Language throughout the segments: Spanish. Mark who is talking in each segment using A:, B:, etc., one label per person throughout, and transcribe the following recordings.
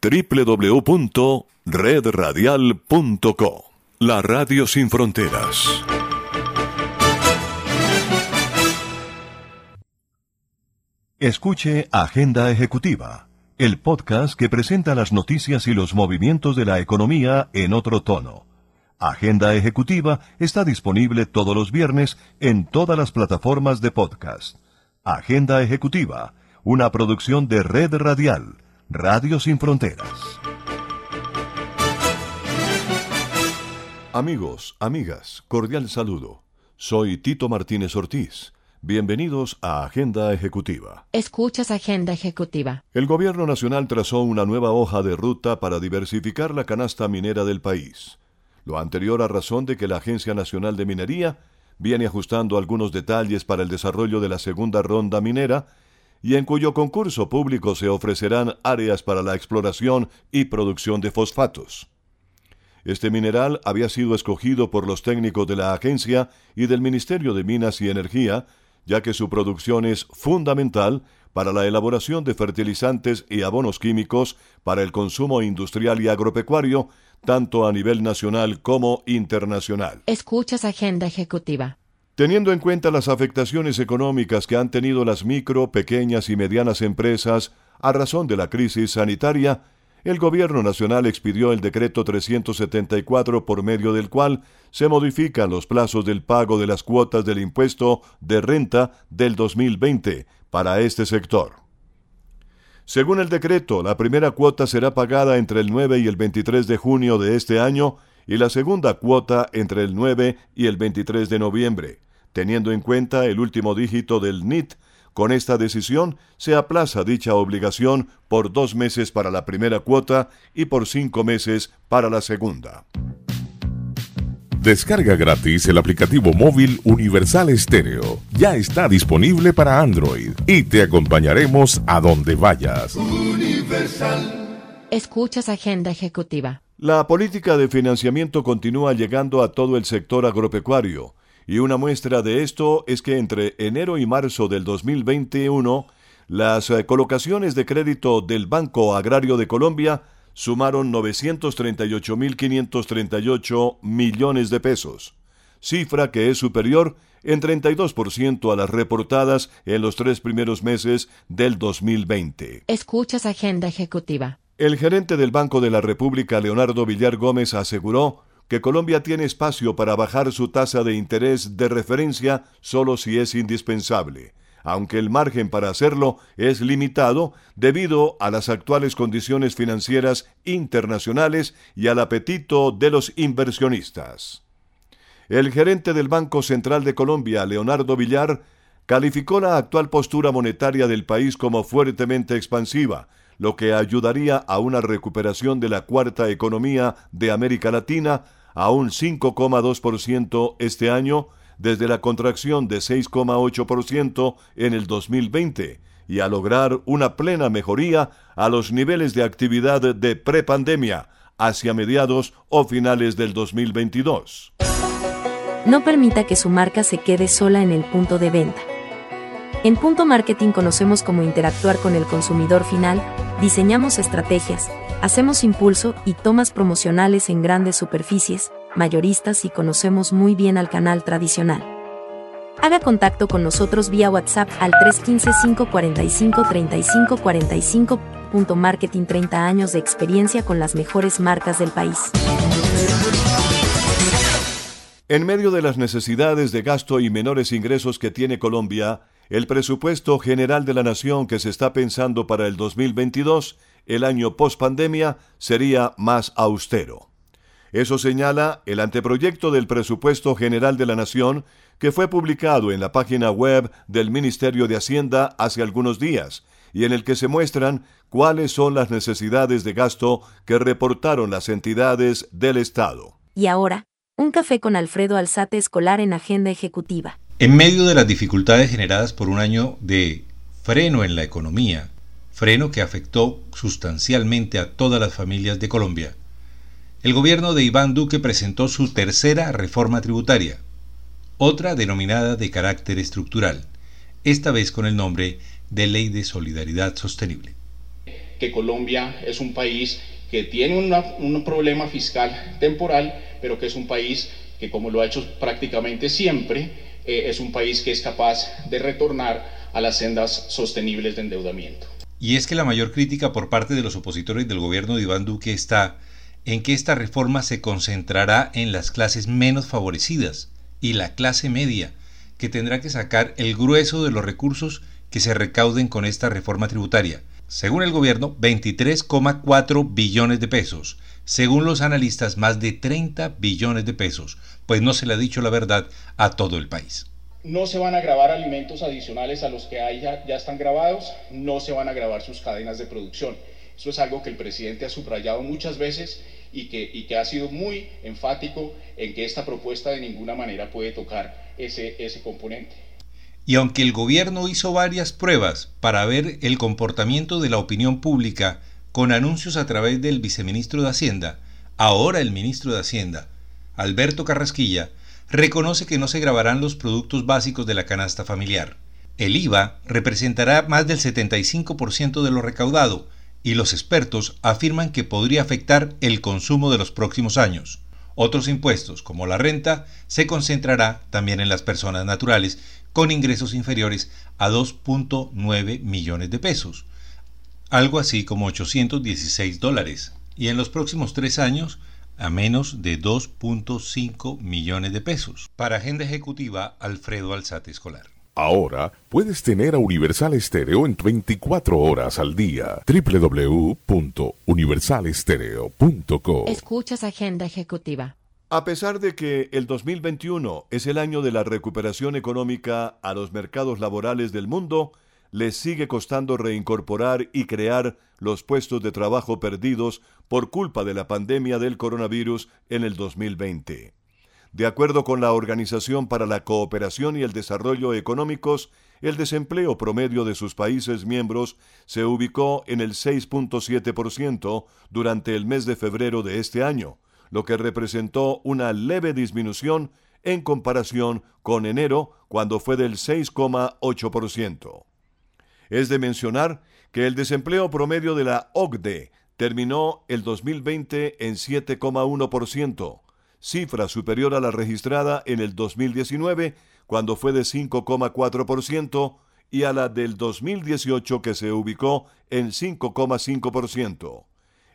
A: www.redradial.co. La Radio Sin Fronteras. Escuche Agenda Ejecutiva, el podcast que presenta las noticias y los movimientos de la economía en otro tono. Agenda Ejecutiva está disponible todos los viernes en todas las plataformas de podcast. Agenda Ejecutiva, una producción de Red Radial, Radio Sin Fronteras. Amigos, amigas, cordial saludo. Soy Tito Martínez Ortiz. Bienvenidos a Agenda Ejecutiva.
B: Escuchas Agenda Ejecutiva.
A: El Gobierno Nacional trazó una nueva hoja de ruta para diversificar la canasta minera del país. Lo anterior a razón de que la Agencia Nacional de Minería viene ajustando algunos detalles para el desarrollo de la segunda ronda minera y en cuyo concurso público se ofrecerán áreas para la exploración y producción de fosfatos. Este mineral había sido escogido por los técnicos de la agencia y del Ministerio de Minas y Energía, ya que su producción es fundamental para la elaboración de fertilizantes y abonos químicos para el consumo industrial y agropecuario, tanto a nivel nacional como internacional.
B: Escuchas Agenda Ejecutiva.
A: Teniendo en cuenta las afectaciones económicas que han tenido las micro, pequeñas y medianas empresas a razón de la crisis sanitaria, el Gobierno Nacional expidió el decreto 374 por medio del cual se modifican los plazos del pago de las cuotas del impuesto de renta del 2020 para este sector. Según el decreto, la primera cuota será pagada entre el 9 y el 23 de junio de este año y la segunda cuota entre el 9 y el 23 de noviembre, teniendo en cuenta el último dígito del NIT con esta decisión se aplaza dicha obligación por dos meses para la primera cuota y por cinco meses para la segunda. Descarga gratis el aplicativo móvil Universal Estéreo. Ya está disponible para Android y te acompañaremos a donde vayas.
B: Universal. Escuchas Agenda Ejecutiva.
A: La política de financiamiento continúa llegando a todo el sector agropecuario y una muestra de esto es que entre enero y marzo del 2021, las eh, colocaciones de crédito del Banco Agrario de Colombia sumaron 938.538 millones de pesos, cifra que es superior en 32% a las reportadas en los tres primeros meses del 2020.
B: Escuchas Agenda Ejecutiva.
A: El gerente del Banco de la República, Leonardo Villar Gómez, aseguró que Colombia tiene espacio para bajar su tasa de interés de referencia solo si es indispensable, aunque el margen para hacerlo es limitado debido a las actuales condiciones financieras internacionales y al apetito de los inversionistas. El gerente del Banco Central de Colombia, Leonardo Villar, calificó la actual postura monetaria del país como fuertemente expansiva, lo que ayudaría a una recuperación de la cuarta economía de América Latina a un 5,2% este año desde la contracción de 6,8% en el 2020 y a lograr una plena mejoría a los niveles de actividad de prepandemia hacia mediados o finales del 2022.
B: No permita que su marca se quede sola en el punto de venta. En Punto Marketing conocemos cómo interactuar con el consumidor final, diseñamos estrategias, hacemos impulso y tomas promocionales en grandes superficies, mayoristas y conocemos muy bien al canal tradicional. Haga contacto con nosotros vía WhatsApp al 315-545-3545. Punto Marketing 30 años de experiencia con las mejores marcas del país.
A: En medio de las necesidades de gasto y menores ingresos que tiene Colombia, el presupuesto general de la nación que se está pensando para el 2022, el año post pandemia, sería más austero. Eso señala el anteproyecto del presupuesto general de la nación que fue publicado en la página web del Ministerio de Hacienda hace algunos días y en el que se muestran cuáles son las necesidades de gasto que reportaron las entidades del Estado.
B: Y ahora, un café con Alfredo Alzate Escolar en Agenda Ejecutiva.
C: En medio de las dificultades generadas por un año de freno en la economía, freno que afectó sustancialmente a todas las familias de Colombia, el gobierno de Iván Duque presentó su tercera reforma tributaria, otra denominada de carácter estructural, esta vez con el nombre de Ley de Solidaridad Sostenible.
D: que Colombia es un país que tiene un problema fiscal temporal, pero que es un país que como lo ha hecho prácticamente siempre, eh, es un país que es capaz de retornar a las sendas sostenibles de endeudamiento.
C: Y es que la mayor crítica por parte de los opositores del gobierno de Iván Duque está en que esta reforma se concentrará en las clases menos favorecidas y la clase media, que tendrá que sacar el grueso de los recursos que se recauden con esta reforma tributaria. Según el gobierno, 23,4 billones de pesos. Según los analistas, más de 30 billones de pesos, pues no se le ha dicho la verdad a todo el país.
D: No se van a grabar alimentos adicionales a los que hay ya, ya están grabados, no se van a grabar sus cadenas de producción. Eso es algo que el presidente ha subrayado muchas veces y que, y que ha sido muy enfático en que esta propuesta de ninguna manera puede tocar ese, ese componente.
C: Y aunque el gobierno hizo varias pruebas para ver el comportamiento de la opinión pública con anuncios a través del viceministro de Hacienda, ahora el ministro de Hacienda, Alberto Carrasquilla, reconoce que no se grabarán los productos básicos de la canasta familiar. El IVA representará más del 75% de lo recaudado y los expertos afirman que podría afectar el consumo de los próximos años. Otros impuestos, como la renta, se concentrará también en las personas naturales con ingresos inferiores a 2.9 millones de pesos, algo así como 816 dólares, y en los próximos tres años a menos de 2.5 millones de pesos. Para Agenda Ejecutiva, Alfredo Alzate Escolar.
E: Ahora puedes tener a Universal Estéreo en 24 horas al día. www.universalestereo.co
B: Escuchas Agenda Ejecutiva.
A: A pesar de que el 2021 es el año de la recuperación económica a los mercados laborales del mundo, les sigue costando reincorporar y crear los puestos de trabajo perdidos por culpa de la pandemia del coronavirus en el 2020. De acuerdo con la Organización para la Cooperación y el Desarrollo Económicos, el desempleo promedio de sus países miembros se ubicó en el 6.7% durante el mes de febrero de este año, lo que representó una leve disminución en comparación con enero, cuando fue del 6,8%. Es de mencionar que el desempleo promedio de la OCDE terminó el 2020 en 7,1%, cifra superior a la registrada en el 2019, cuando fue de 5,4%, y a la del 2018 que se ubicó en 5,5%.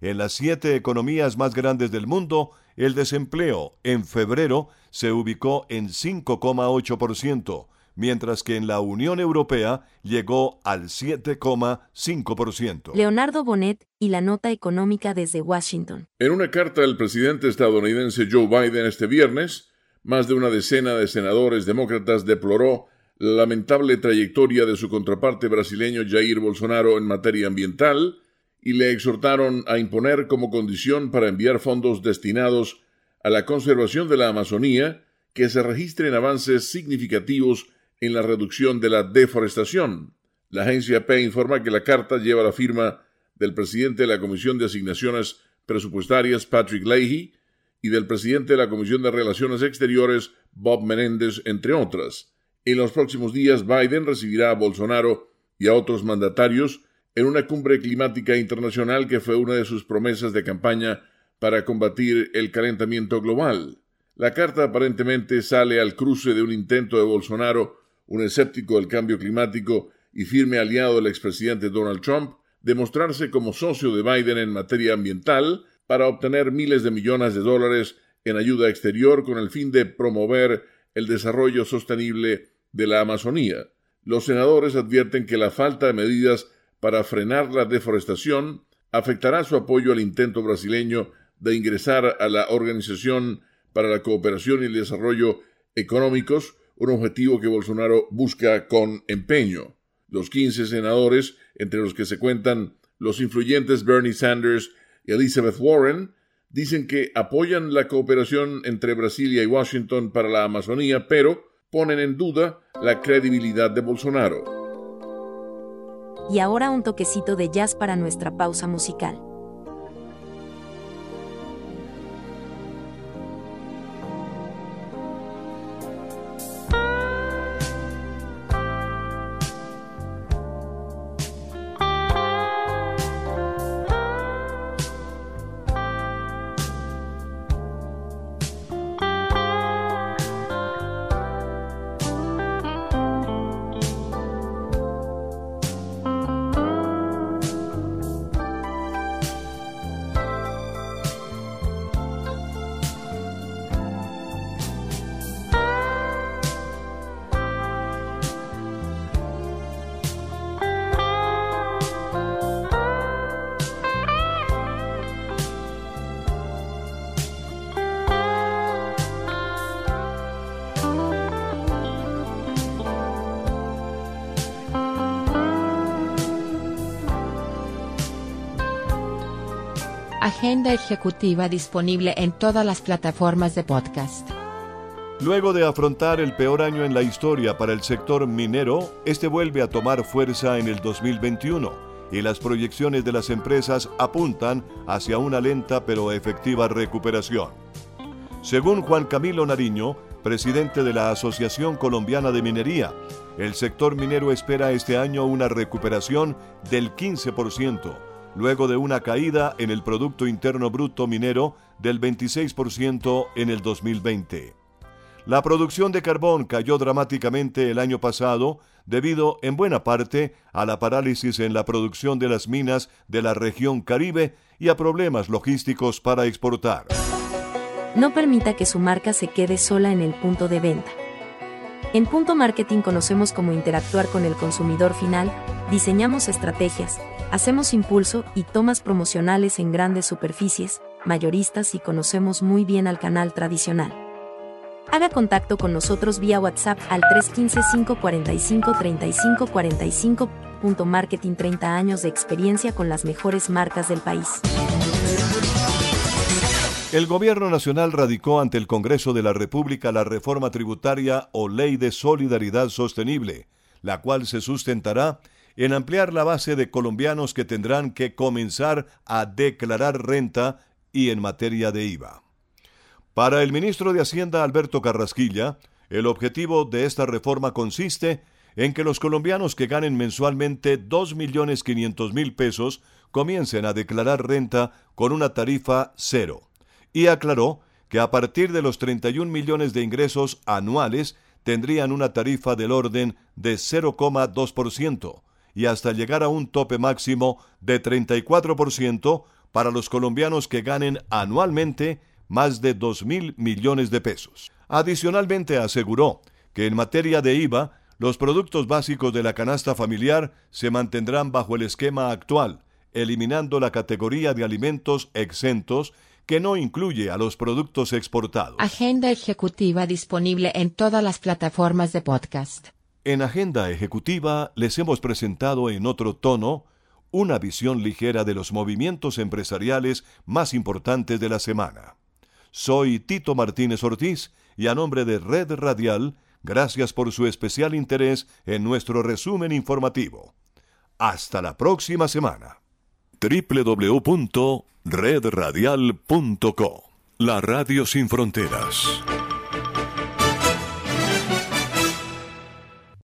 A: En las siete economías más grandes del mundo, el desempleo en febrero se ubicó en 5,8%, mientras que en la Unión Europea llegó al 7,5%.
B: Leonardo Bonet y la nota económica desde Washington.
F: En una carta del presidente estadounidense Joe Biden este viernes, más de una decena de senadores demócratas deploró la lamentable trayectoria de su contraparte brasileño Jair Bolsonaro en materia ambiental y le exhortaron a imponer como condición para enviar fondos destinados a la conservación de la Amazonía que se registren avances significativos en la reducción de la deforestación. La agencia P informa que la carta lleva la firma del presidente de la Comisión de Asignaciones Presupuestarias, Patrick Leahy, y del presidente de la Comisión de Relaciones Exteriores, Bob Menéndez, entre otras. En los próximos días, Biden recibirá a Bolsonaro y a otros mandatarios en una cumbre climática internacional que fue una de sus promesas de campaña para combatir el calentamiento global. La carta aparentemente sale al cruce de un intento de Bolsonaro un escéptico del cambio climático y firme aliado del expresidente Donald Trump, demostrarse como socio de Biden en materia ambiental para obtener miles de millones de dólares en ayuda exterior con el fin de promover el desarrollo sostenible de la Amazonía. Los senadores advierten que la falta de medidas para frenar la deforestación afectará su apoyo al intento brasileño de ingresar a la Organización para la Cooperación y el Desarrollo Económicos, un objetivo que Bolsonaro busca con empeño. Los 15 senadores, entre los que se cuentan los influyentes Bernie Sanders y Elizabeth Warren, dicen que apoyan la cooperación entre Brasilia y Washington para la Amazonía, pero ponen en duda la credibilidad de Bolsonaro.
B: Y ahora un toquecito de jazz para nuestra pausa musical.
G: Agenda ejecutiva disponible en todas las plataformas de podcast.
A: Luego de afrontar el peor año en la historia para el sector minero, este vuelve a tomar fuerza en el 2021 y las proyecciones de las empresas apuntan hacia una lenta pero efectiva recuperación. Según Juan Camilo Nariño, presidente de la Asociación Colombiana de Minería, el sector minero espera este año una recuperación del 15%, luego de una caída en el Producto Interno Bruto minero del 26% en el 2020. La producción de carbón cayó dramáticamente el año pasado debido en buena parte a la parálisis en la producción de las minas de la región Caribe y a problemas logísticos para exportar.
B: No permita que su marca se quede sola en el punto de venta. En Punto Marketing conocemos cómo interactuar con el consumidor final, diseñamos estrategias, hacemos impulso y tomas promocionales en grandes superficies, mayoristas y conocemos muy bien al canal tradicional. Haga contacto con nosotros vía WhatsApp al 315-545-3545. Punto Marketing 30 años de experiencia con las mejores marcas del país.
A: El Gobierno Nacional radicó ante el Congreso de la República la reforma tributaria o Ley de Solidaridad Sostenible, la cual se sustentará en ampliar la base de colombianos que tendrán que comenzar a declarar renta y en materia de IVA. Para el ministro de Hacienda Alberto Carrasquilla, el objetivo de esta reforma consiste en que los colombianos que ganen mensualmente 2.500.000 pesos comiencen a declarar renta con una tarifa cero y aclaró que a partir de los 31 millones de ingresos anuales tendrían una tarifa del orden de 0,2% y hasta llegar a un tope máximo de 34% para los colombianos que ganen anualmente más de 2 mil millones de pesos. Adicionalmente aseguró que en materia de IVA, los productos básicos de la canasta familiar se mantendrán bajo el esquema actual, eliminando la categoría de alimentos exentos que no incluye a los productos exportados.
G: Agenda ejecutiva disponible en todas las plataformas de podcast.
A: En Agenda Ejecutiva les hemos presentado en otro tono una visión ligera de los movimientos empresariales más importantes de la semana. Soy Tito Martínez Ortiz y a nombre de Red Radial, gracias por su especial interés en nuestro resumen informativo. Hasta la próxima semana. www redradial.co. La Radio Sin Fronteras.